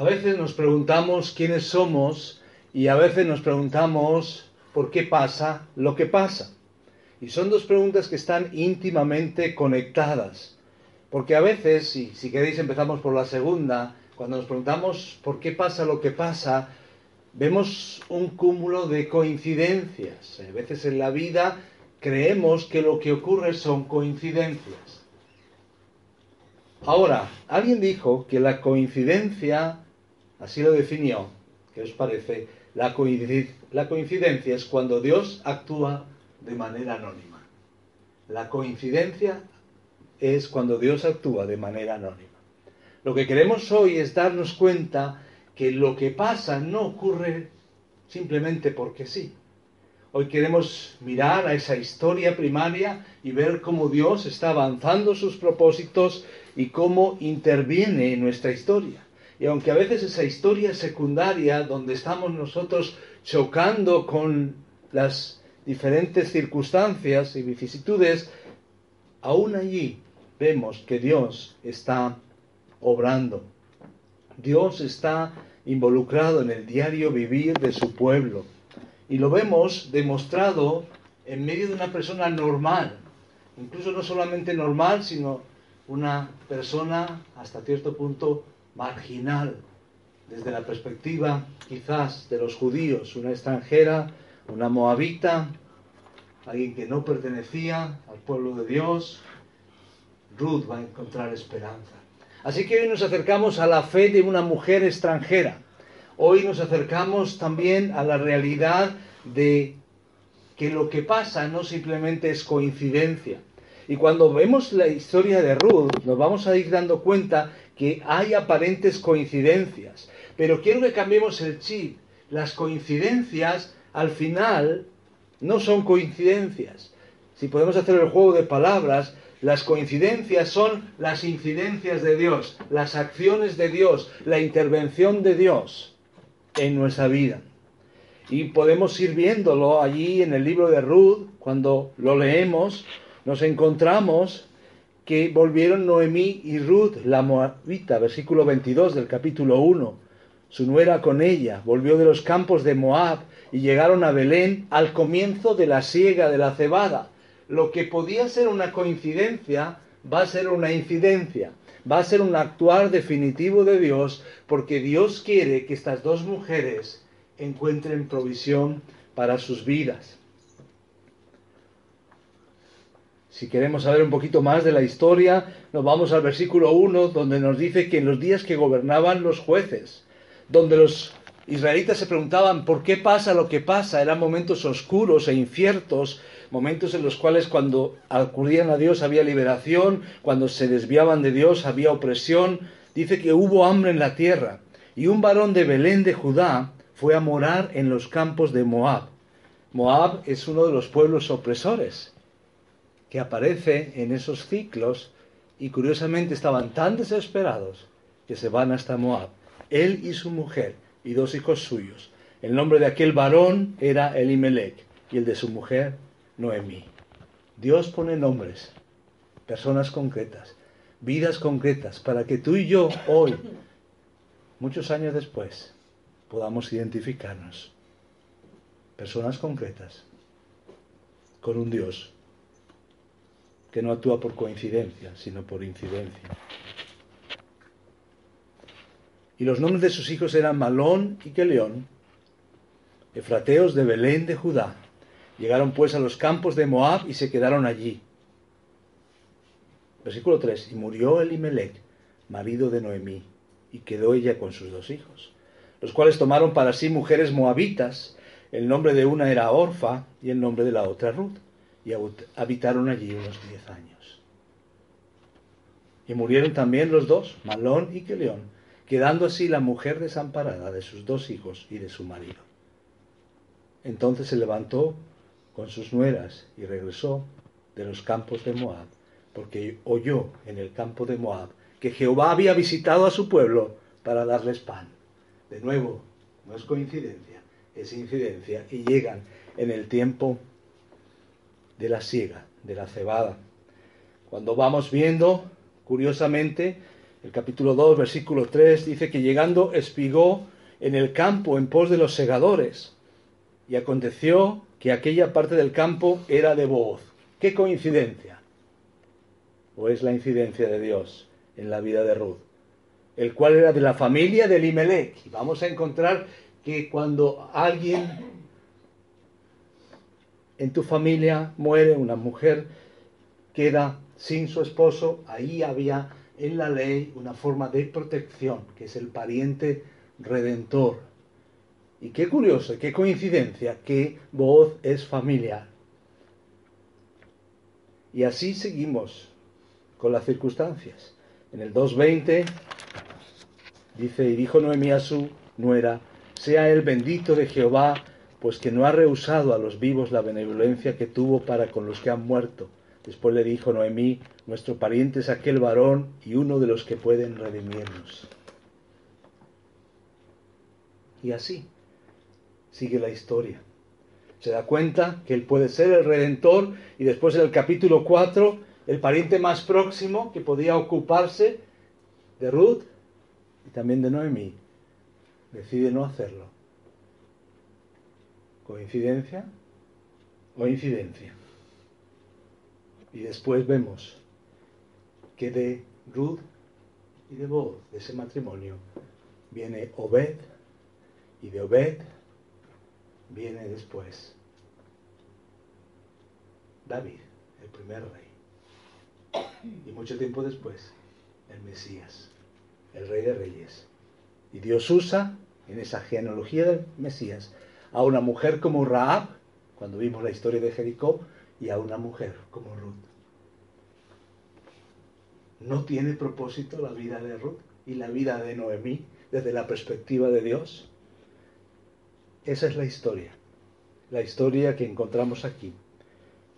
A veces nos preguntamos quiénes somos y a veces nos preguntamos por qué pasa lo que pasa. Y son dos preguntas que están íntimamente conectadas. Porque a veces, y si queréis empezamos por la segunda, cuando nos preguntamos por qué pasa lo que pasa, vemos un cúmulo de coincidencias. A veces en la vida creemos que lo que ocurre son coincidencias. Ahora, alguien dijo que la coincidencia, así lo definió, ¿qué os parece? La, coincidencia es cuando Dios actúa de manera anónima. La coincidencia es cuando Dios actúa de manera anónima. Lo que queremos hoy es darnos cuenta que lo que pasa no ocurre simplemente porque sí. Hoy queremos mirar a esa historia primaria y ver cómo Dios está avanzando sus propósitos y cómo interviene en nuestra historia. Y aunque a veces esa historia secundaria, donde estamos nosotros chocando con las diferentes circunstancias y vicisitudes, aún allí vemos que Dios está obrando. Dios está involucrado en el diario vivir de su pueblo. Y lo vemos demostrado en medio de una persona normal. Incluso no solamente normal, sino una persona hasta cierto punto marginal, desde la perspectiva quizás de los judíos, una extranjera, una moabita, alguien que no pertenecía al pueblo de Dios, Ruth va a encontrar esperanza. Así que hoy nos acercamos a la fe de una mujer extranjera. Hoy nos acercamos también a la realidad de que lo que pasa no simplemente es coincidencia. Y cuando vemos la historia de Ruth, nos vamos a ir dando cuenta que hay aparentes coincidencias. Pero quiero que cambiemos el chip. Las coincidencias al final no son coincidencias. Si podemos hacer el juego de palabras, las coincidencias son las incidencias de Dios, las acciones de Dios, la intervención de Dios en nuestra vida. Y podemos ir viéndolo allí en el libro de Ruth, cuando lo leemos, nos encontramos que volvieron Noemí y Ruth, la Moabita, versículo 22 del capítulo 1. Su nuera con ella volvió de los campos de Moab y llegaron a Belén al comienzo de la siega de la cebada. Lo que podía ser una coincidencia va a ser una incidencia, va a ser un actuar definitivo de Dios porque Dios quiere que estas dos mujeres encuentren provisión para sus vidas. Si queremos saber un poquito más de la historia, nos vamos al versículo 1, donde nos dice que en los días que gobernaban los jueces, donde los israelitas se preguntaban por qué pasa lo que pasa, eran momentos oscuros e inciertos, momentos en los cuales cuando acudían a Dios había liberación, cuando se desviaban de Dios había opresión, dice que hubo hambre en la tierra, y un varón de Belén de Judá fue a morar en los campos de Moab. Moab es uno de los pueblos opresores que aparece en esos ciclos y curiosamente estaban tan desesperados que se van hasta Moab. Él y su mujer y dos hijos suyos. El nombre de aquel varón era Elimelech y el de su mujer Noemí. Dios pone nombres, personas concretas, vidas concretas, para que tú y yo hoy, muchos años después, podamos identificarnos. Personas concretas con un Dios que no actúa por coincidencia, sino por incidencia. Y los nombres de sus hijos eran Malón y Keleón, efrateos de Belén de Judá. Llegaron pues a los campos de Moab y se quedaron allí. Versículo 3. Y murió Elimelech, marido de Noemí, y quedó ella con sus dos hijos, los cuales tomaron para sí mujeres moabitas. El nombre de una era Orfa y el nombre de la otra Ruth habitaron allí unos diez años. Y murieron también los dos, Malón y Keleón, quedando así la mujer desamparada de sus dos hijos y de su marido. Entonces se levantó con sus nueras y regresó de los campos de Moab, porque oyó en el campo de Moab que Jehová había visitado a su pueblo para darles pan. De nuevo, no es coincidencia, es incidencia, y llegan en el tiempo de la siega, de la cebada. Cuando vamos viendo, curiosamente, el capítulo 2, versículo 3, dice que llegando espigó en el campo en pos de los segadores. Y aconteció que aquella parte del campo era de voz. ¡Qué coincidencia! ¿O es la incidencia de Dios en la vida de Ruth? El cual era de la familia de Elimelech. Y vamos a encontrar que cuando alguien en tu familia muere, una mujer queda sin su esposo, ahí había en la ley una forma de protección, que es el pariente redentor. Y qué curioso, qué coincidencia que voz es familiar. Y así seguimos con las circunstancias. En el 2.20 dice, y dijo Noemí a su nuera, sea el bendito de Jehová, pues que no ha rehusado a los vivos la benevolencia que tuvo para con los que han muerto. Después le dijo Noemí, nuestro pariente es aquel varón y uno de los que pueden redimirnos. Y así sigue la historia. Se da cuenta que él puede ser el redentor y después en el capítulo 4, el pariente más próximo que podía ocuparse de Ruth y también de Noemí, decide no hacerlo. ¿Coincidencia o incidencia? Y después vemos que de Ruth y de Boaz, de ese matrimonio, viene Obed, y de Obed viene después David, el primer rey. Y mucho tiempo después, el Mesías, el rey de reyes. Y Dios usa en esa genealogía del Mesías a una mujer como Raab, cuando vimos la historia de Jericó, y a una mujer como Ruth. ¿No tiene propósito la vida de Ruth y la vida de Noemí desde la perspectiva de Dios? Esa es la historia, la historia que encontramos aquí.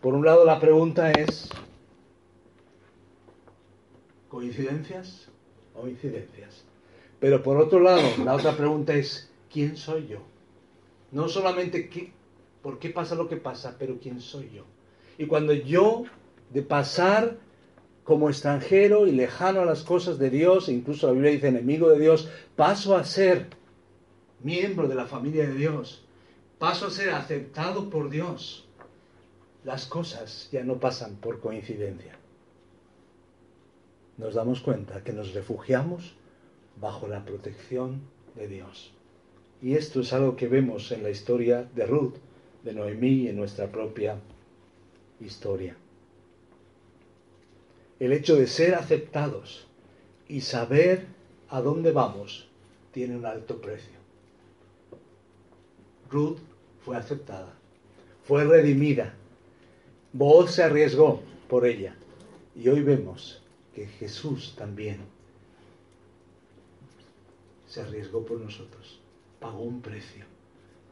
Por un lado la pregunta es, ¿coincidencias o incidencias? Pero por otro lado, la otra pregunta es, ¿quién soy yo? No solamente qué, por qué pasa lo que pasa, pero quién soy yo. Y cuando yo, de pasar como extranjero y lejano a las cosas de Dios, e incluso la Biblia dice enemigo de Dios, paso a ser miembro de la familia de Dios, paso a ser aceptado por Dios, las cosas ya no pasan por coincidencia. Nos damos cuenta que nos refugiamos bajo la protección de Dios. Y esto es algo que vemos en la historia de Ruth, de Noemí y en nuestra propia historia. El hecho de ser aceptados y saber a dónde vamos tiene un alto precio. Ruth fue aceptada, fue redimida. Boaz se arriesgó por ella. Y hoy vemos que Jesús también se arriesgó por nosotros, pagó un precio.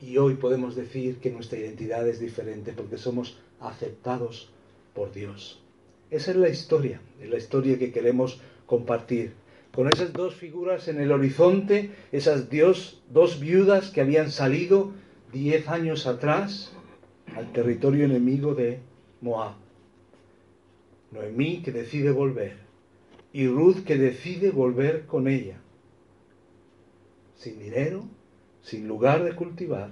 Y hoy podemos decir que nuestra identidad es diferente porque somos aceptados por Dios. Esa es la historia, es la historia que queremos compartir. Con esas dos figuras en el horizonte, esas dios, dos viudas que habían salido diez años atrás al territorio enemigo de Moab. Noemí que decide volver y Ruth que decide volver con ella. Sin dinero, sin lugar de cultivar.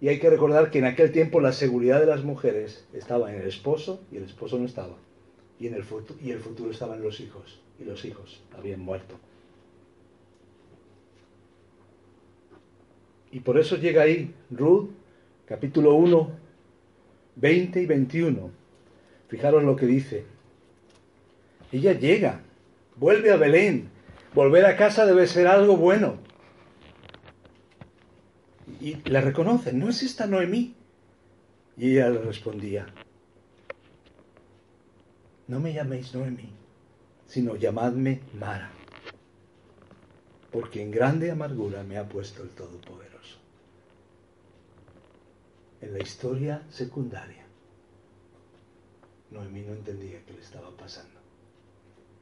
Y hay que recordar que en aquel tiempo la seguridad de las mujeres estaba en el esposo y el esposo no estaba. Y, en el, futuro, y el futuro estaba en los hijos. Y los hijos habían muerto. Y por eso llega ahí Ruth, capítulo 1, 20 y 21. Fijaros lo que dice. Ella llega, vuelve a Belén. Volver a casa debe ser algo bueno. Y la reconocen, ¿no es esta Noemí? Y ella le respondía, no me llaméis Noemí, sino llamadme Mara, porque en grande amargura me ha puesto el Todopoderoso. En la historia secundaria, Noemí no entendía qué le estaba pasando.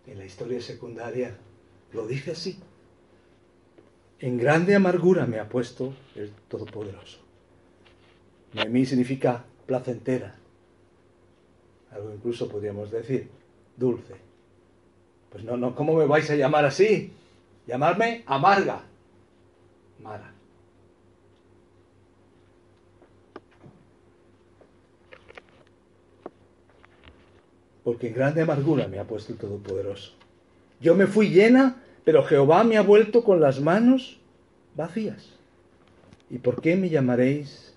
En la historia secundaria lo dice así. En grande amargura me ha puesto el Todopoderoso. Noemí significa placentera. Algo incluso podríamos decir dulce. Pues no, no, ¿cómo me vais a llamar así? Llamarme amarga. Mara. Porque en grande amargura me ha puesto el Todopoderoso. Yo me fui llena, pero Jehová me ha vuelto con las manos vacías. ¿Y por qué me llamaréis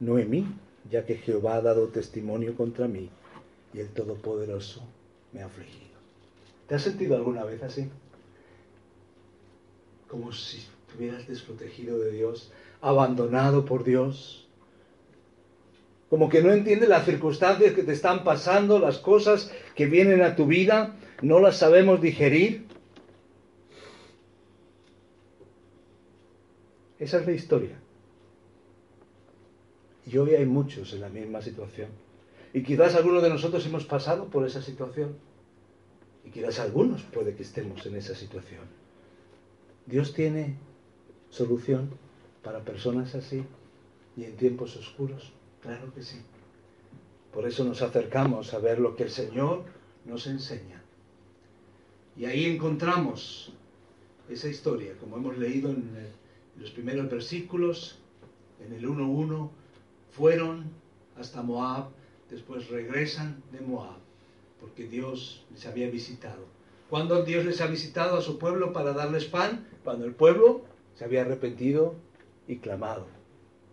Noemí? Ya que Jehová ha dado testimonio contra mí y el Todopoderoso me ha afligido. ¿Te has sentido alguna vez así? Como si estuvieras desprotegido de Dios, abandonado por Dios. Como que no entiendes las circunstancias que te están pasando, las cosas que vienen a tu vida, no las sabemos digerir. Esa es la historia. Y hoy hay muchos en la misma situación. Y quizás algunos de nosotros hemos pasado por esa situación. Y quizás algunos puede que estemos en esa situación. Dios tiene solución para personas así y en tiempos oscuros. Claro que sí. Por eso nos acercamos a ver lo que el Señor nos enseña. Y ahí encontramos esa historia, como hemos leído en el los primeros versículos, en el 1.1, fueron hasta Moab, después regresan de Moab, porque Dios les había visitado. ¿Cuándo Dios les ha visitado a su pueblo para darles pan? Cuando el pueblo se había arrepentido y clamado,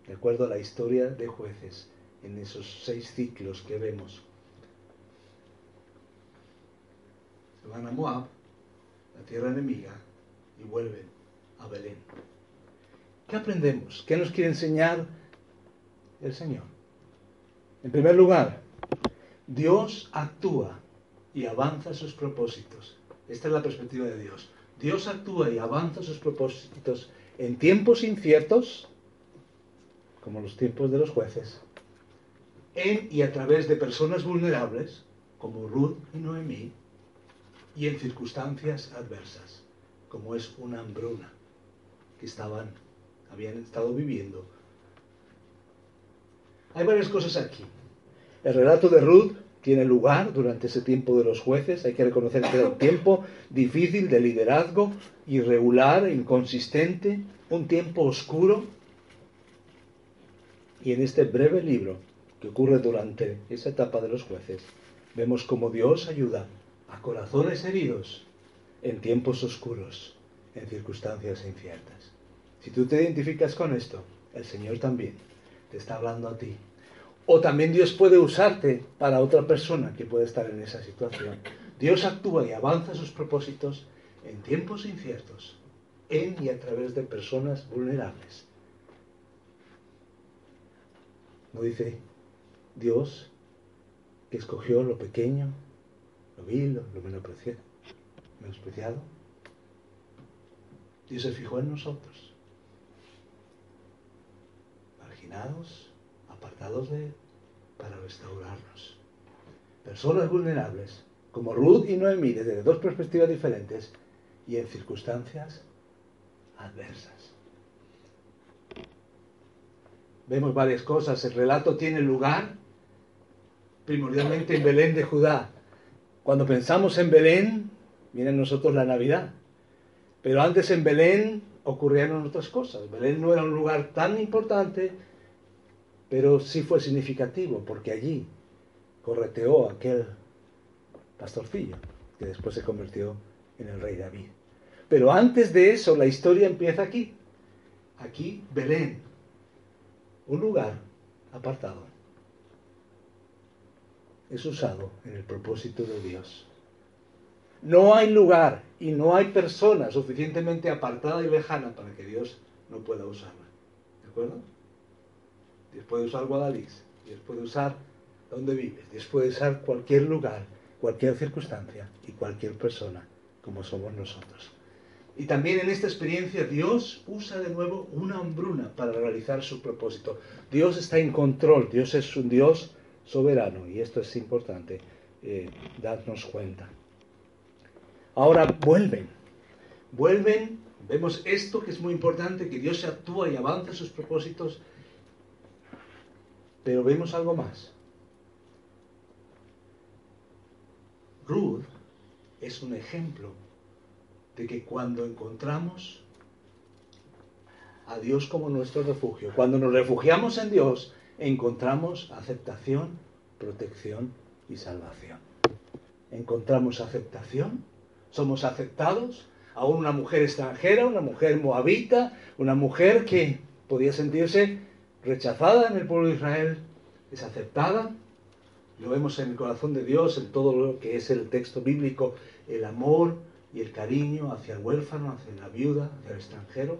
de acuerdo a la historia de jueces, en esos seis ciclos que vemos. Se van a Moab, la tierra enemiga, y vuelven a Belén. ¿Qué aprendemos? ¿Qué nos quiere enseñar el Señor? En primer lugar, Dios actúa y avanza sus propósitos. Esta es la perspectiva de Dios. Dios actúa y avanza sus propósitos en tiempos inciertos, como los tiempos de los jueces, en y a través de personas vulnerables, como Ruth y Noemí, y en circunstancias adversas, como es una hambruna que estaban habían estado viviendo. Hay varias cosas aquí. El relato de Ruth tiene lugar durante ese tiempo de los jueces. Hay que reconocer que era un tiempo difícil de liderazgo, irregular, inconsistente, un tiempo oscuro. Y en este breve libro que ocurre durante esa etapa de los jueces, vemos cómo Dios ayuda a corazones heridos en tiempos oscuros, en circunstancias inciertas. Si tú te identificas con esto, el Señor también te está hablando a ti. O también Dios puede usarte para otra persona que puede estar en esa situación. Dios actúa y avanza sus propósitos en tiempos inciertos, en y a través de personas vulnerables. ¿No dice Dios que escogió lo pequeño, lo vil, lo menospreciado? Dios se fijó en nosotros apartados de Él, para restaurarnos. Personas vulnerables, como Ruth y Noemí, desde dos perspectivas diferentes y en circunstancias adversas. Vemos varias cosas. El relato tiene lugar primordialmente en Belén de Judá. Cuando pensamos en Belén, a nosotros la Navidad. Pero antes en Belén ocurrieron otras cosas. Belén no era un lugar tan importante pero sí fue significativo porque allí correteó aquel pastorcillo que después se convirtió en el rey David. Pero antes de eso, la historia empieza aquí. Aquí, Belén, un lugar apartado. Es usado en el propósito de Dios. No hay lugar y no hay persona suficientemente apartada y lejana para que Dios no pueda usarla. ¿De acuerdo? Dios puede usar Guadalix, Dios puede usar donde vives, Dios puede usar cualquier lugar, cualquier circunstancia y cualquier persona, como somos nosotros. Y también en esta experiencia Dios usa de nuevo una hambruna para realizar su propósito. Dios está en control, Dios es un Dios soberano y esto es importante eh, darnos cuenta. Ahora vuelven, vuelven, vemos esto que es muy importante, que Dios actúa y avanza sus propósitos pero vemos algo más. Ruth es un ejemplo de que cuando encontramos a Dios como nuestro refugio, cuando nos refugiamos en Dios, encontramos aceptación, protección y salvación. Encontramos aceptación, somos aceptados, aún una mujer extranjera, una mujer moabita, una mujer que podía sentirse rechazada en el pueblo de Israel, es aceptada. Lo vemos en el corazón de Dios, en todo lo que es el texto bíblico, el amor y el cariño hacia el huérfano, hacia la viuda, hacia el extranjero.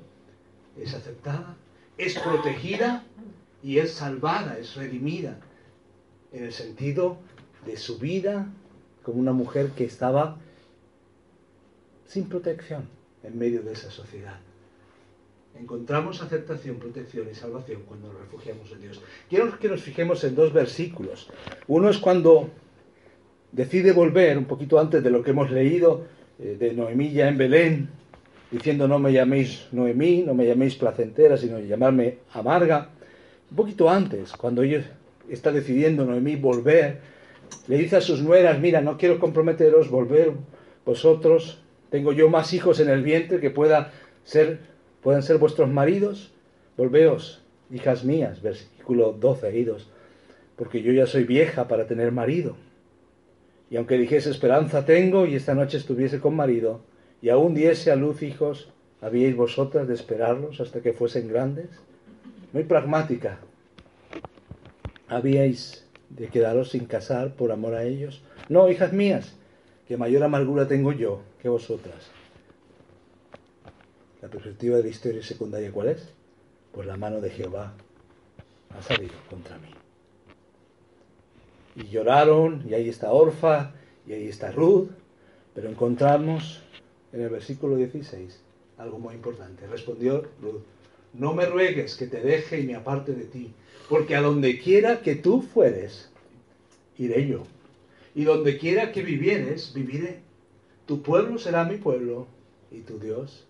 Es aceptada, es protegida y es salvada, es redimida, en el sentido de su vida como una mujer que estaba sin protección en medio de esa sociedad. Encontramos aceptación, protección y salvación cuando nos refugiamos en Dios. Quiero que nos fijemos en dos versículos. Uno es cuando decide volver, un poquito antes de lo que hemos leído, eh, de Noemí ya en Belén, diciendo no me llaméis Noemí, no me llaméis placentera, sino llamarme amarga. Un poquito antes, cuando ella está decidiendo Noemí volver, le dice a sus nueras, mira, no quiero comprometeros, volver vosotros, tengo yo más hijos en el vientre que pueda ser puedan ser vuestros maridos, volveos, hijas mías, versículo 12 y 2, porque yo ya soy vieja para tener marido. Y aunque dijese esperanza tengo y esta noche estuviese con marido, y aún diese a luz hijos, ¿habíais vosotras de esperarlos hasta que fuesen grandes? Muy pragmática. ¿Habíais de quedaros sin casar por amor a ellos? No, hijas mías, que mayor amargura tengo yo que vosotras la perspectiva de la historia secundaria, ¿cuál es? Pues la mano de Jehová ha salido contra mí. Y lloraron, y ahí está Orfa, y ahí está Ruth, pero encontramos en el versículo 16 algo muy importante. Respondió Ruth, no me ruegues que te deje y me aparte de ti, porque a donde quiera que tú fueres, iré yo. Y donde quiera que vivieres, viviré. Tu pueblo será mi pueblo y tu Dios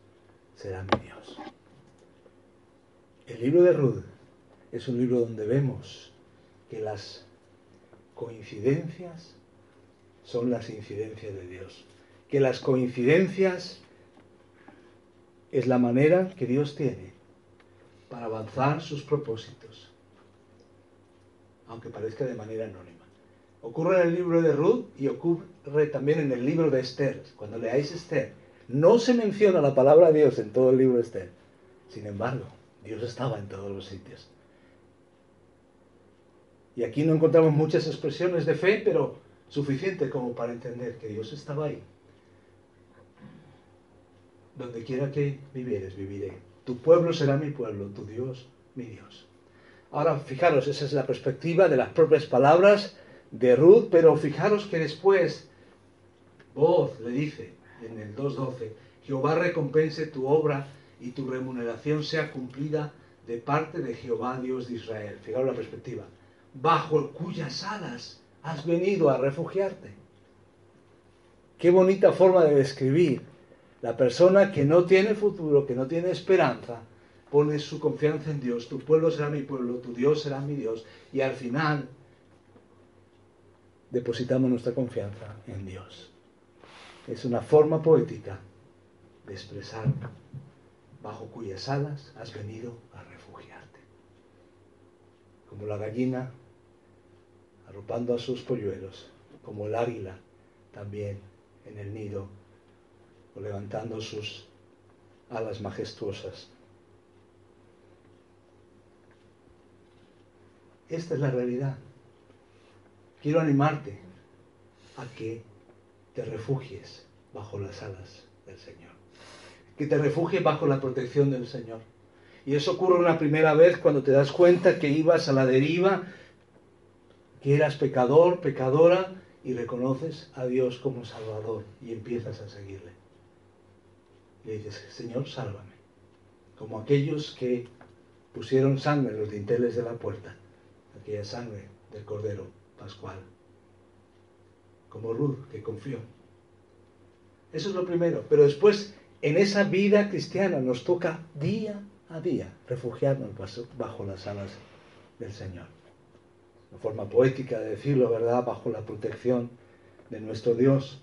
será mi Dios. El libro de Ruth es un libro donde vemos que las coincidencias son las incidencias de Dios. Que las coincidencias es la manera que Dios tiene para avanzar sus propósitos, aunque parezca de manera anónima. Ocurre en el libro de Ruth y ocurre también en el libro de Esther. Cuando leáis Esther, no se menciona la palabra Dios en todo el libro de Esther. Sin embargo, Dios estaba en todos los sitios. Y aquí no encontramos muchas expresiones de fe, pero suficiente como para entender que Dios estaba ahí. Donde quiera que vivieres, viviré. Tu pueblo será mi pueblo, tu Dios, mi Dios. Ahora, fijaros, esa es la perspectiva de las propias palabras de Ruth, pero fijaros que después, voz le dice, en el 2.12, Jehová recompense tu obra y tu remuneración sea cumplida de parte de Jehová Dios de Israel. Fijaros la perspectiva. Bajo cuyas alas has venido a refugiarte. Qué bonita forma de describir. La persona que no tiene futuro, que no tiene esperanza, pone su confianza en Dios. Tu pueblo será mi pueblo, tu Dios será mi Dios. Y al final depositamos nuestra confianza en Dios es una forma poética de expresar bajo cuyas alas has venido a refugiarte. Como la gallina arropando a sus polluelos, como el águila también en el nido o levantando sus alas majestuosas. Esta es la realidad. Quiero animarte a que te refugies bajo las alas del Señor. Que te refugies bajo la protección del Señor. Y eso ocurre una primera vez cuando te das cuenta que ibas a la deriva, que eras pecador, pecadora, y reconoces a Dios como Salvador y empiezas a seguirle. Le dices, Señor, sálvame. Como aquellos que pusieron sangre en los dinteles de la puerta, aquella sangre del Cordero Pascual como Ruth, que confió. Eso es lo primero. Pero después, en esa vida cristiana nos toca día a día refugiarnos bajo las alas del Señor. Una forma poética de decirlo, ¿verdad? Bajo la protección de nuestro Dios.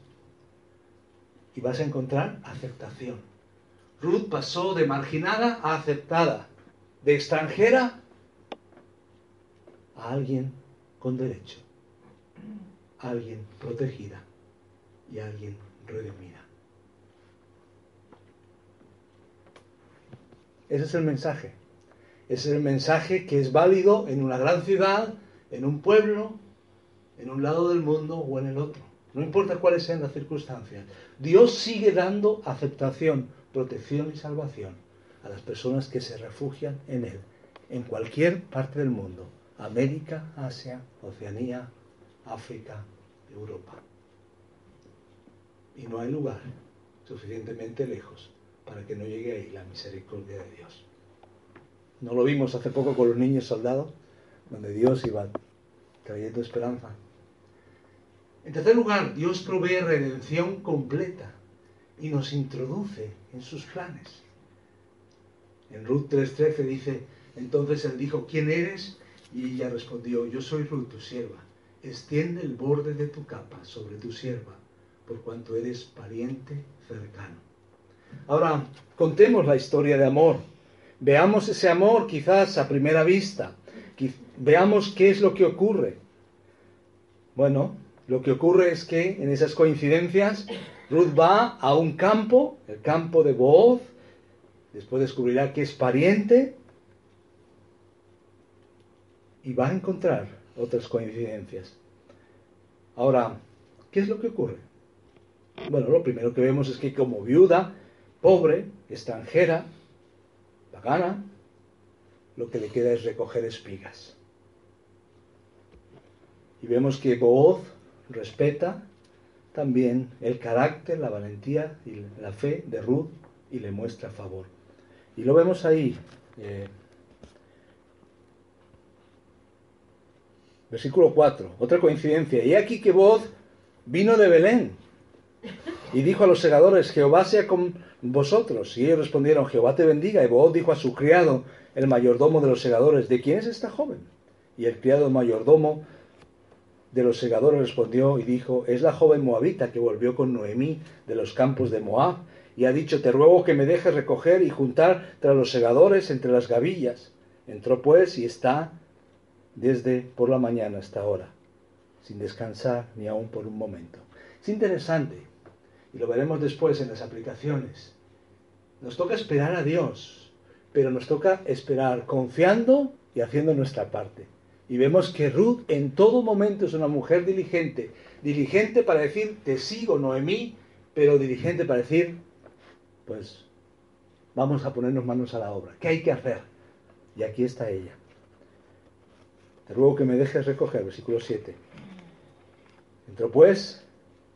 y vas a encontrar aceptación. Ruth pasó de marginada a aceptada, de extranjera a alguien con derecho, alguien protegida y alguien redimida. Ese es el mensaje. Es el mensaje que es válido en una gran ciudad, en un pueblo, en un lado del mundo o en el otro. No importa cuáles sean las circunstancias. Dios sigue dando aceptación, protección y salvación a las personas que se refugian en Él, en cualquier parte del mundo. América, Asia, Oceanía, África, Europa. Y no hay lugar suficientemente lejos para que no llegue ahí la misericordia de Dios. ¿No lo vimos hace poco con los niños soldados? Donde Dios iba trayendo esperanza. En tercer lugar, Dios provee redención completa y nos introduce en sus planes. En Ruth 3:13 dice, entonces él dijo, ¿quién eres? Y ella respondió, yo soy Ruth, tu sierva. Extiende el borde de tu capa sobre tu sierva, por cuanto eres pariente cercano. Ahora, contemos la historia de amor. Veamos ese amor quizás a primera vista. Veamos qué es lo que ocurre. Bueno, lo que ocurre es que en esas coincidencias Ruth va a un campo, el campo de Booz, después descubrirá que es pariente y va a encontrar otras coincidencias. Ahora, ¿qué es lo que ocurre? Bueno, lo primero que vemos es que como viuda, pobre, extranjera, pagana, lo que le queda es recoger espigas. Y vemos que Booz respeta también el carácter, la valentía y la fe de Ruth y le muestra favor. Y lo vemos ahí. Eh, versículo 4, otra coincidencia. Y aquí que voz vino de Belén y dijo a los segadores, Jehová sea con vosotros. Y ellos respondieron, Jehová te bendiga. Y Boaz dijo a su criado, el mayordomo de los segadores, ¿de quién es esta joven? Y el criado mayordomo de los segadores respondió y dijo, es la joven moabita que volvió con Noemí de los campos de Moab y ha dicho, te ruego que me dejes recoger y juntar tras los segadores entre las gavillas. Entró pues y está desde por la mañana hasta ahora, sin descansar ni aun por un momento. Es interesante, y lo veremos después en las aplicaciones. Nos toca esperar a Dios, pero nos toca esperar confiando y haciendo nuestra parte. Y vemos que Ruth en todo momento es una mujer diligente. Diligente para decir, te sigo, Noemí, pero diligente para decir, pues vamos a ponernos manos a la obra. ¿Qué hay que hacer? Y aquí está ella. Te ruego que me dejes recoger, versículo 7. Entró pues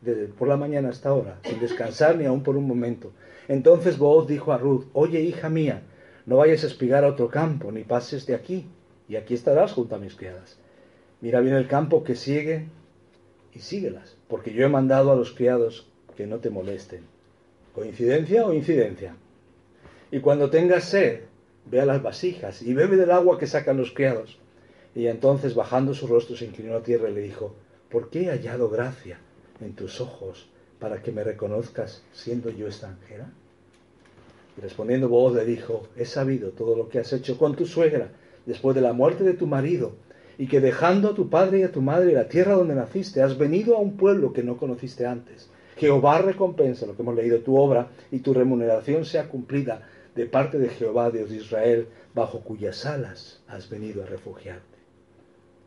desde por la mañana hasta ahora, sin descansar ni aun por un momento. Entonces Booz dijo a Ruth, oye hija mía, no vayas a espigar a otro campo, ni pases de aquí y aquí estarás junto a mis criadas. Mira bien el campo que sigue y síguelas, porque yo he mandado a los criados que no te molesten. ¿Coincidencia o incidencia? Y cuando tengas sed, ve a las vasijas y bebe del agua que sacan los criados. Y entonces, bajando su rostro, se inclinó a tierra y le dijo, ¿por qué he hallado gracia en tus ojos para que me reconozcas siendo yo extranjera? Y respondiendo vos le dijo, he sabido todo lo que has hecho con tu suegra después de la muerte de tu marido, y que dejando a tu padre y a tu madre la tierra donde naciste, has venido a un pueblo que no conociste antes. Jehová recompensa lo que hemos leído tu obra y tu remuneración sea cumplida de parte de Jehová, Dios de Israel, bajo cuyas alas has venido a refugiarte.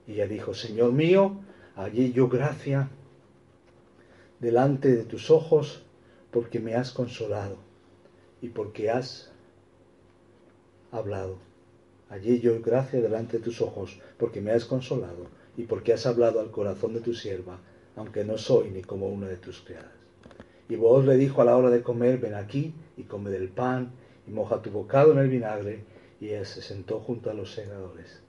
Y ella dijo, Señor mío, allí yo gracia delante de tus ojos, porque me has consolado y porque has hablado. Allí yo gracia delante de tus ojos, porque me has consolado y porque has hablado al corazón de tu sierva, aunque no soy ni como una de tus criadas. Y vos le dijo a la hora de comer, ven aquí y come del pan y moja tu bocado en el vinagre, y ella se sentó junto a los segadores.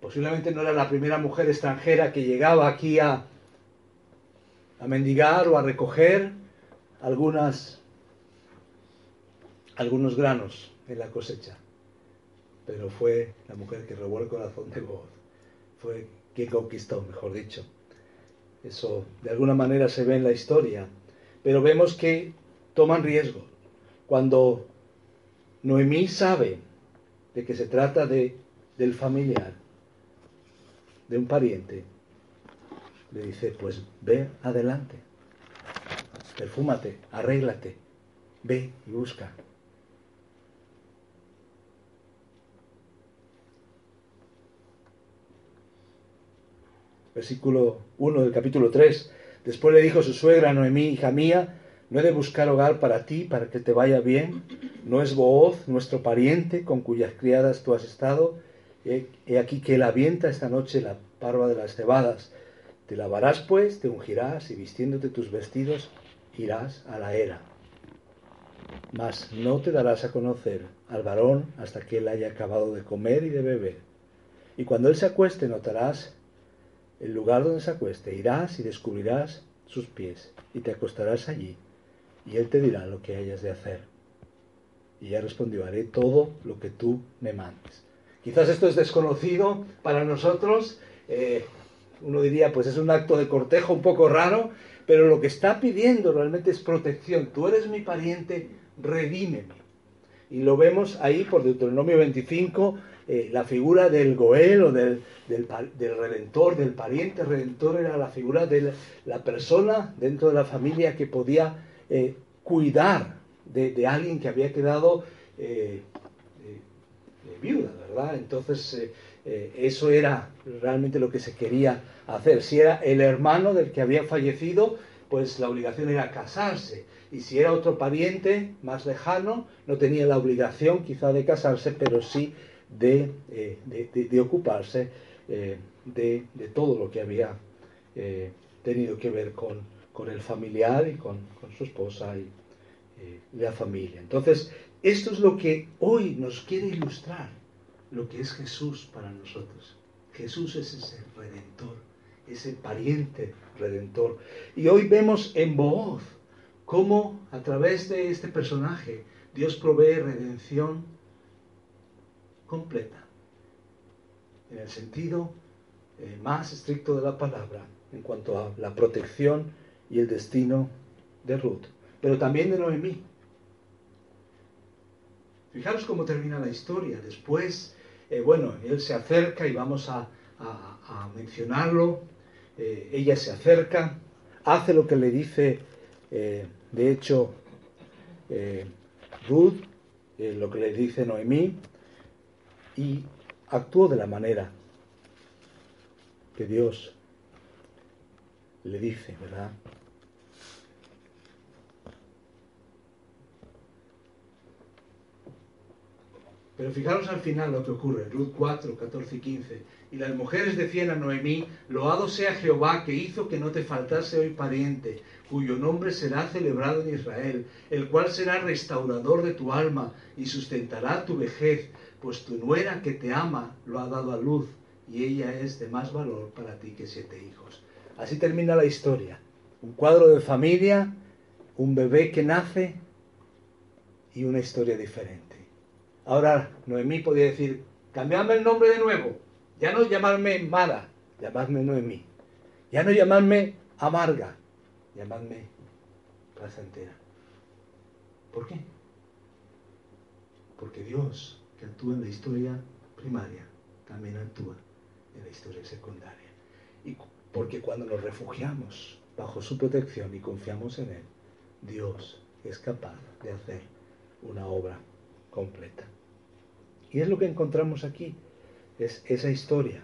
Posiblemente no era la primera mujer extranjera que llegaba aquí a, a mendigar o a recoger algunos granos en la cosecha. Pero fue la mujer que robó el corazón de Boaz. Fue quien conquistó, mejor dicho. Eso de alguna manera se ve en la historia. Pero vemos que toman riesgo. Cuando Noemí sabe de que se trata de, del familiar, de un pariente, le dice, pues ve adelante, perfúmate, arréglate, ve y busca. Versículo 1 del capítulo 3. Después le dijo su suegra, Noemí, hija mía, no he de buscar hogar para ti, para que te vaya bien. No es Booz, nuestro pariente, con cuyas criadas tú has estado. He, aquí que él avienta esta noche la parva de las cebadas. Te lavarás pues, te ungirás y vistiéndote tus vestidos irás a la era. Mas no te darás a conocer al varón hasta que él haya acabado de comer y de beber. Y cuando él se acueste notarás el lugar donde se acueste, irás y descubrirás sus pies y te acostarás allí y él te dirá lo que hayas de hacer. Y ella respondió, haré todo lo que tú me mandes. Quizás esto es desconocido para nosotros, eh, uno diría, pues es un acto de cortejo un poco raro, pero lo que está pidiendo realmente es protección. Tú eres mi pariente, redímeme. Y lo vemos ahí por Deuteronomio 25, eh, la figura del Goel o del, del, redentor, del pariente redentor, era la figura de la persona dentro de la familia que podía eh, cuidar de, alguien que había quedado eh, viuda, ¿verdad? Entonces, eso era realmente lo que se quería hacer. Si era el hermano del que había fallecido, pues la obligación era casarse. Y si era otro pariente más lejano, no tenía la obligación quizá de casarse, pero sí de, de ocuparse de, todo lo que había tenido que ver con, con el familiar y con, su esposa y eh, la familia. Entonces, esto es lo que hoy nos quiere ilustrar, lo que es Jesús para nosotros. Jesús es ese redentor, ese pariente redentor. Y hoy vemos en Booz cómo a través de este personaje Dios provee redención completa, en el sentido eh, más estricto de la palabra, en cuanto a la protección y el destino de Ruth, pero también de Noemí. Fijaros cómo termina la historia. Después, eh, bueno, él se acerca y vamos a, mencionarlo. Eh, ella se acerca, hace lo que le dice, eh, de hecho, Ruth, lo que le dice Noemí, y actuó de la manera que Dios le dice, ¿verdad? Pero fijaros al final lo que ocurre, Ruth 4, 14 y 15. Y las mujeres decían a Noemí, loado sea Jehová que hizo que no te faltase hoy pariente, cuyo nombre será celebrado en Israel, el cual será restaurador de tu alma y sustentará tu vejez, pues tu nuera que te ama lo ha dado a luz, y ella es de más valor para ti que siete hijos. Así termina la historia. Un cuadro de familia, un bebé que nace y una historia diferente. Ahora Noemí podía decir, cambiadme el nombre de nuevo, ya no llamarme Mara, llamadme Noemí, ya no llamarme amarga, llamadme placentera. ¿Por qué? Porque Dios, que actúa en la historia primaria, también actúa en la historia secundaria. Y porque cuando nos refugiamos bajo su protección y confiamos en Él, Dios es capaz de hacer una obra completa. Y es lo que encontramos aquí, es esa historia.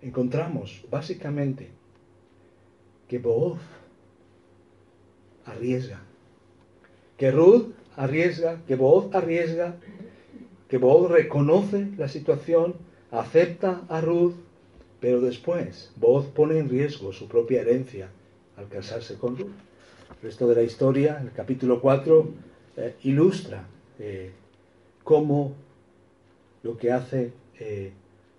Encontramos básicamente que Booz arriesga, que Ruth arriesga, que Booz arriesga, que Booz reconoce la situación, acepta a Ruth, pero después Booz pone en riesgo su propia herencia al casarse con Ruth. Resto de la historia, el capítulo 4, eh, ilustra eh, cómo lo que hace eh,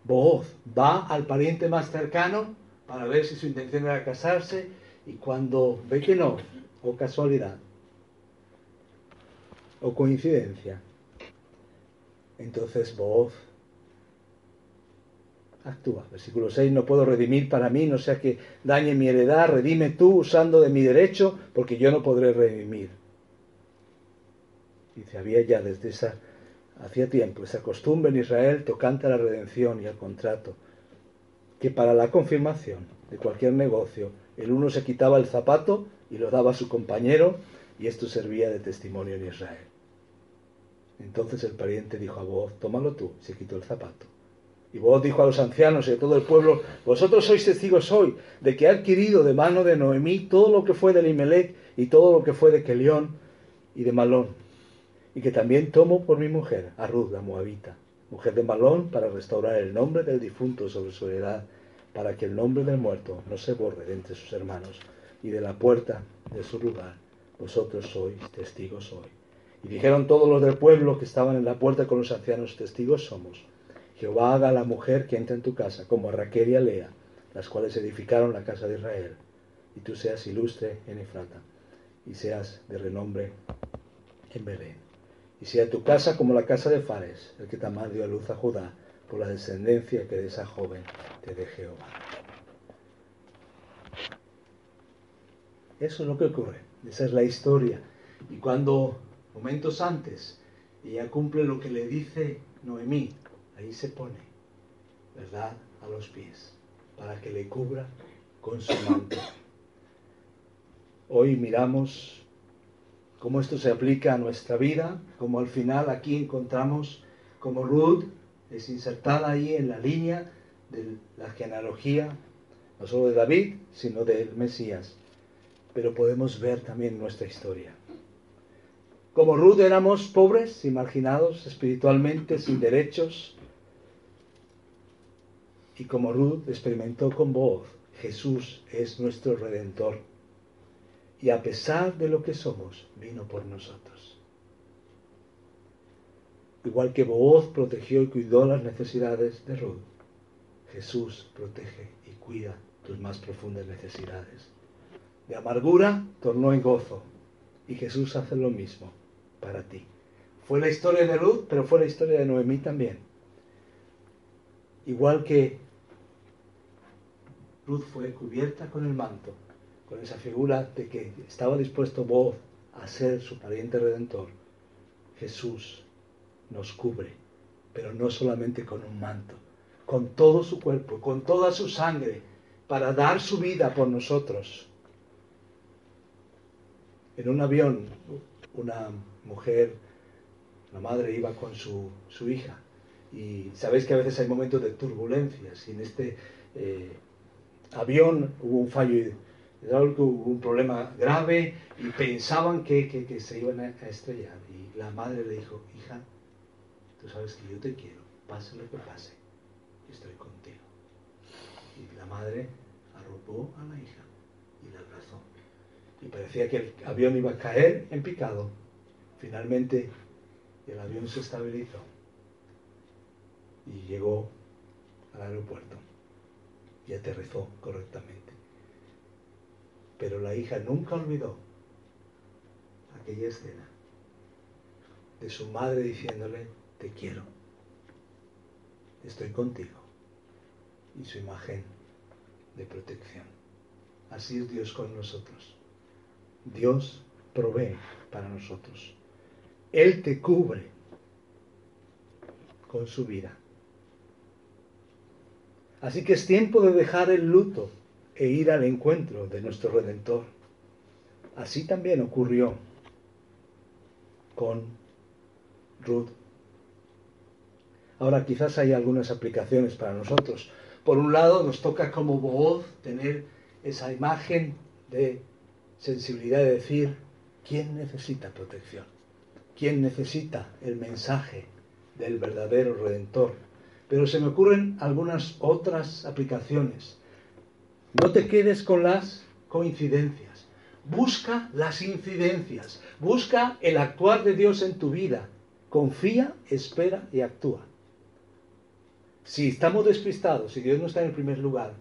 Booz va al pariente más cercano para ver si su intención era casarse y cuando ve que no, o casualidad, o coincidencia, entonces Booz actúa. Versículo 6, no puedo redimir para mí, no sea que dañe mi heredad, redime tú usando de mi derecho, porque yo no podré redimir. Dice, había ya desde esa, hacía tiempo, esa costumbre en Israel tocante a la redención y al contrato, que para la confirmación de cualquier negocio, el uno se quitaba el zapato y lo daba a su compañero, y esto servía de testimonio en Israel. Entonces el pariente dijo a voz, tómalo tú, se quitó el zapato. Y vos dijo a los ancianos y a todo el pueblo, vosotros sois testigos hoy de que he adquirido de mano de Noemí todo lo que fue de Limelec y todo lo que fue de Kelión y de Malón, y que también tomo por mi mujer a Ruth la Moabita, mujer de Malón, para restaurar el nombre del difunto sobre su heredad, para que el nombre del muerto no se borre de entre sus hermanos, y de la puerta de su lugar, vosotros sois testigos hoy. Y dijeron todos los del pueblo que estaban en la puerta con los ancianos, testigos somos Jehová haga a la mujer que entra en tu casa, como a Raquel y a Lea, las cuales edificaron la casa de Israel, y tú seas ilustre en Efrata, y seas de renombre en Belén. Y sea tu casa como la casa de Fares, el que Tamar dio a luz a Judá, por la descendencia que de esa joven te dé Jehová. Eso es lo que ocurre, esa es la historia. Y cuando, momentos antes, ella cumple lo que le dice Noemí, ahí se pone, ¿verdad?, a los pies, para que le cubra con su manto. Hoy miramos cómo esto se aplica a nuestra vida, como al final aquí encontramos como Ruth es insertada ahí en la línea de la genealogía, no solo de David, sino del Mesías. Pero podemos ver también nuestra historia. Como Ruth éramos pobres y marginados espiritualmente, sin derechos, y como Ruth experimentó con voz, Jesús es nuestro redentor. Y a pesar de lo que somos, vino por nosotros. Igual que Booz protegió y cuidó las necesidades de Ruth, Jesús protege y cuida tus más profundas necesidades. De amargura tornó en gozo y Jesús hace lo mismo para ti. Fue la historia de Ruth, pero fue la historia de Noemí también. Igual que Ruth fue cubierta con el manto, con esa figura de que estaba dispuesto vos a ser su pariente redentor. Jesús nos cubre, pero no solamente con un manto, con todo su cuerpo, con toda su sangre, para dar su vida por nosotros. En un avión, una mujer, la madre iba con su, su hija, y sabéis que a veces hay momentos de turbulencias, y en este eh, avión hubo un fallo hubo un problema grave y pensaban que, que, se iban a, estrellar. Y la madre le dijo, hija, tú sabes que yo te quiero, pase lo que pase, estoy contigo. Y la madre arropó a la hija y la abrazó. Y parecía que el avión iba a caer en picado. Finalmente el avión se estabilizó y llegó al aeropuerto y aterrizó correctamente. Pero la hija nunca olvidó aquella escena de su madre diciéndole, te quiero, estoy contigo, y su imagen de protección. Así es Dios con nosotros. Dios provee para nosotros. Él te cubre con su vida. Así que es tiempo de dejar el luto e ir al encuentro de nuestro Redentor. Así también ocurrió con Ruth. Ahora quizás hay algunas aplicaciones para nosotros. Por un lado, nos toca como voz tener esa imagen de sensibilidad de decir, ¿quién necesita protección? ¿Quién necesita el mensaje del verdadero Redentor? Pero se me ocurren algunas otras aplicaciones. No te quedes con las coincidencias. Busca las incidencias. Busca el actuar de Dios en tu vida. Confía, espera y actúa. Si estamos despistados, si Dios no está en el primer lugar,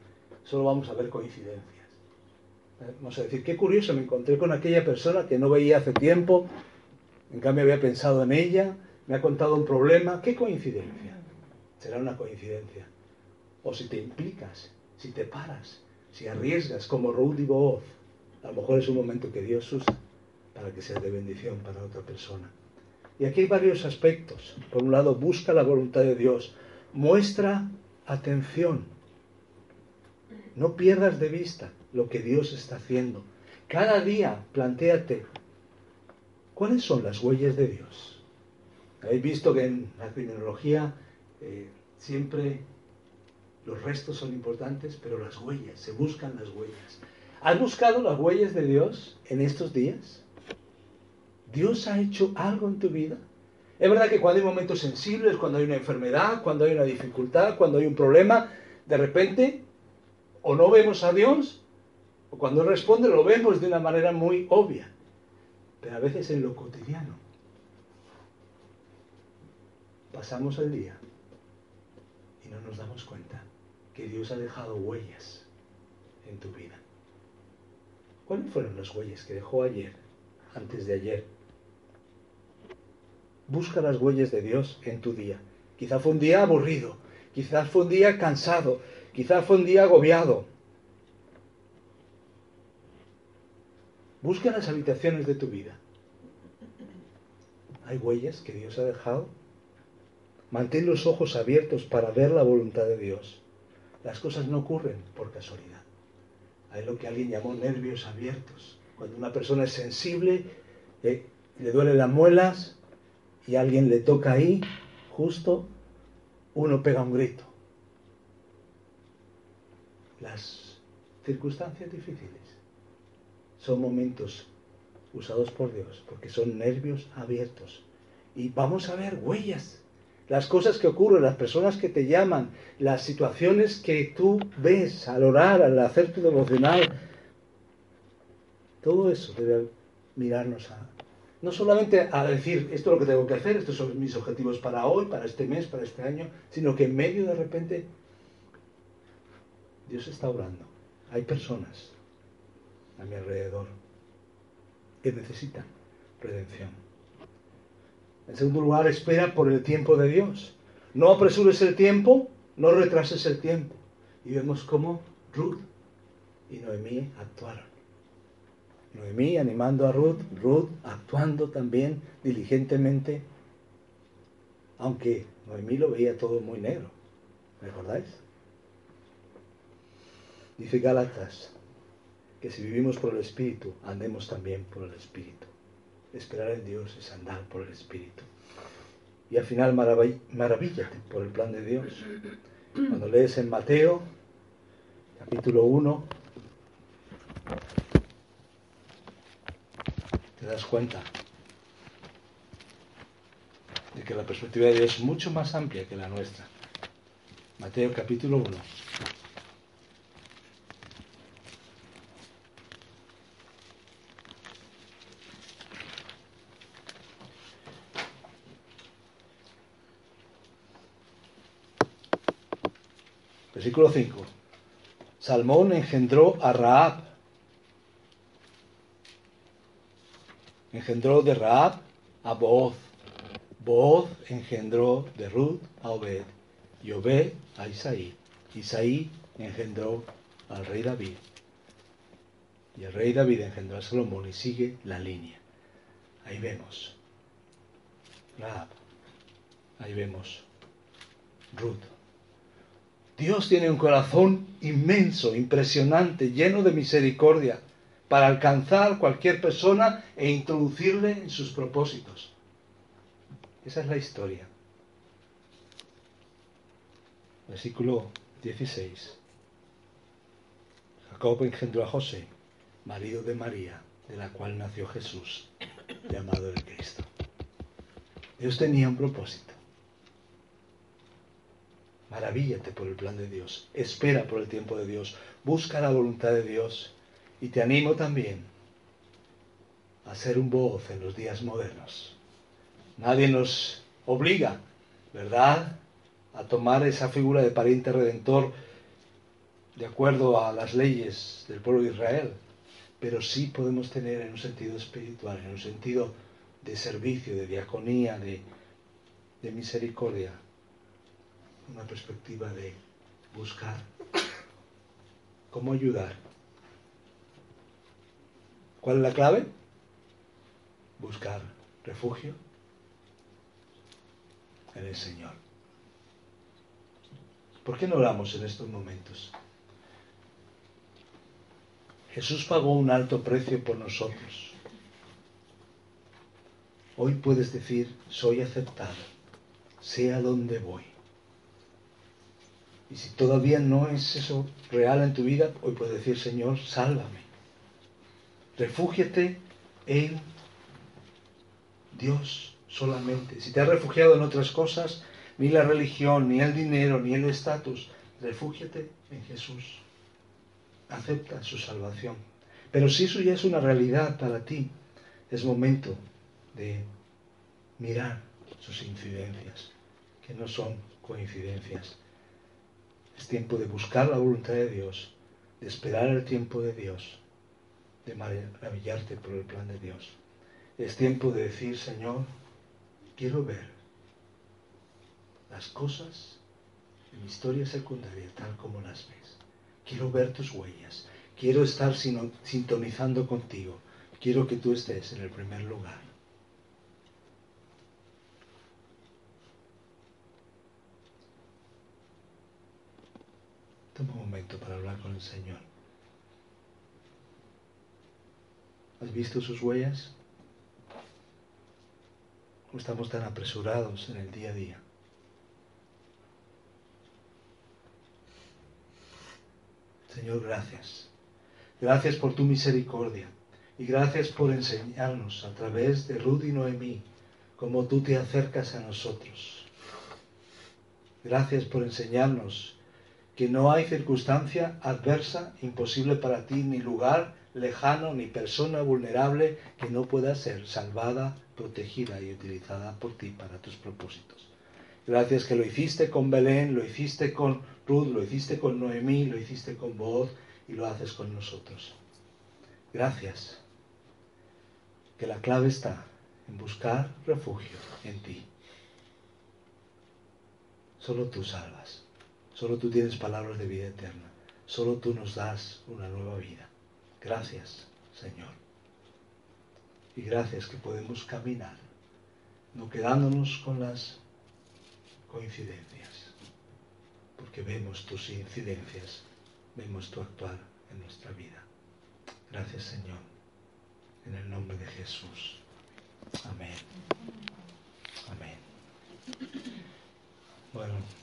solo vamos a ver coincidencias. Vamos a decir, qué curioso, me encontré con aquella persona que no veía hace tiempo, en cambio había pensado en ella, me ha contado un problema, qué coincidencia será una coincidencia. o si te implicas, si te paras, si arriesgas como Ruth y Booz, a lo mejor es un momento que Dios usa para que sea de bendición para otra persona. Y aquí hay varios aspectos. Por un lado, busca la voluntad de Dios, muestra atención, no pierdas de vista lo que Dios está haciendo. Cada día plantéate, ¿cuáles son las huellas de Dios? Habéis visto que en la criminología eh, siempre los restos son importantes, pero las huellas, se buscan las huellas. ¿Has buscado las huellas de Dios en estos días? ¿Dios ha hecho algo en tu vida? Es verdad que cuando hay momentos sensibles, cuando hay una enfermedad, cuando hay una dificultad, cuando hay un problema, de repente o no vemos a Dios, o cuando responde lo vemos de una manera muy obvia, pero a veces en lo cotidiano. Pasamos el día y no nos damos cuenta que Dios ha dejado huellas en tu vida. ¿Cuáles fueron las huellas que dejó ayer, antes de ayer? Busca las huellas de Dios en tu día. Quizá fue un día aburrido, quizás fue un día cansado, quizás fue un día agobiado. Busca las habitaciones de tu vida. ¿Hay huellas que Dios ha dejado? Mantén los ojos abiertos para ver la voluntad de Dios. Las cosas no ocurren por casualidad. Hay lo que alguien llamó nervios abiertos. Cuando una persona es sensible, eh, le duelen las muelas y alguien le toca ahí, justo, uno pega un grito. Las circunstancias difíciles son momentos usados por Dios, porque son nervios abiertos. Y vamos a ver huellas, las cosas que ocurren, las personas que te llaman, las situaciones que tú ves al orar, al hacer tu devocional. Todo eso debe mirarnos a... No solamente a decir, esto es lo que tengo que hacer, estos son mis objetivos para hoy, para este mes, para este año, sino que en medio de repente Dios está orando. Hay personas a mi alrededor que necesitan redención. En segundo lugar, espera por el tiempo de Dios. No apresures el tiempo, no retrases el tiempo. Y vemos cómo Ruth y Noemí actuaron. Noemí animando a Ruth, Ruth actuando también diligentemente, aunque Noemí lo veía todo muy negro. ¿Recordáis? Dice Gálatas que si vivimos por el Espíritu, andemos también por el Espíritu. Esperar en Dios es andar por el Espíritu. Y al final maravíllate por el plan de Dios. Cuando lees en Mateo, capítulo 1, te das cuenta de que la perspectiva de Dios es mucho más amplia que la nuestra. Mateo capítulo 1. Versículo 5. Salmón engendró a Raab. Engendró de Raab a Booz. Booz engendró de Ruth a Obed. Y Obed a Isaí. Isaí engendró al rey David. Y el rey David engendró a Salomón y sigue la línea. Ahí vemos. Raab. Ahí vemos. Ruth. Dios tiene un corazón inmenso, impresionante, lleno de misericordia, para alcanzar cualquier persona e introducirle en sus propósitos. Esa es la historia. Versículo 16. Jacob engendró a José, marido de María, de la cual nació Jesús, llamado el Cristo. Dios tenía un propósito. Maravíllate por el plan de Dios. Espera por el tiempo de Dios. Busca la voluntad de Dios. Y te animo también a ser un voz en los días modernos. Nadie nos obliga, ¿verdad?, a tomar esa figura de pariente redentor de acuerdo a las leyes del pueblo de Israel. Pero sí podemos tener en un sentido espiritual, en un sentido de servicio, de diaconía, de, de misericordia, una perspectiva de buscar. ¿Cómo ayudar? ¿Cuál es la clave? Buscar refugio en el Señor. ¿Por qué no oramos en estos momentos? Jesús pagó un alto precio por nosotros. Hoy puedes decir, soy aceptado, sea donde voy. Y si todavía no es eso real en tu vida, hoy puedes decir, Señor, sálvame. Refúgiate en Dios solamente. Si te has refugiado en otras cosas, ni la religión, ni el dinero, ni el estatus, refúgiate en Jesús. Acepta su salvación. Pero si eso ya es una realidad para ti, es momento de mirar sus incidencias, que no son coincidencias. Es tiempo de buscar la voluntad de Dios, de esperar el tiempo de Dios, de maravillarte por el plan de Dios. Es tiempo de decir, Señor, quiero ver las cosas en mi historia secundaria tal como las ves. Quiero ver tus huellas. Quiero estar sintonizando contigo. Quiero que tú estés en el primer lugar. Toma un momento para hablar con el Señor. ¿Has visto sus huellas? ¿O estamos tan apresurados en el día a día? Señor, gracias. Gracias por tu misericordia. Y gracias por enseñarnos a través de Rudy y Noemí cómo tú te acercas a nosotros. Gracias por enseñarnos que no hay circunstancia adversa, imposible para ti, ni lugar lejano, ni persona vulnerable que no pueda ser salvada, protegida y utilizada por ti para tus propósitos. Gracias que lo hiciste con Belén, lo hiciste con Ruth, lo hiciste con Noemí, lo hiciste con Boaz y lo haces con nosotros. Gracias. Que la clave está en buscar refugio en ti. Solo tú salvas. Solo tú tienes palabras de vida eterna. Solo tú nos das una nueva vida. Gracias, Señor. Y gracias que podemos caminar, no quedándonos con las coincidencias, porque vemos tus incidencias, vemos tu actuar en nuestra vida. Gracias, Señor, en el nombre de Jesús. Amén. Amén. Bueno.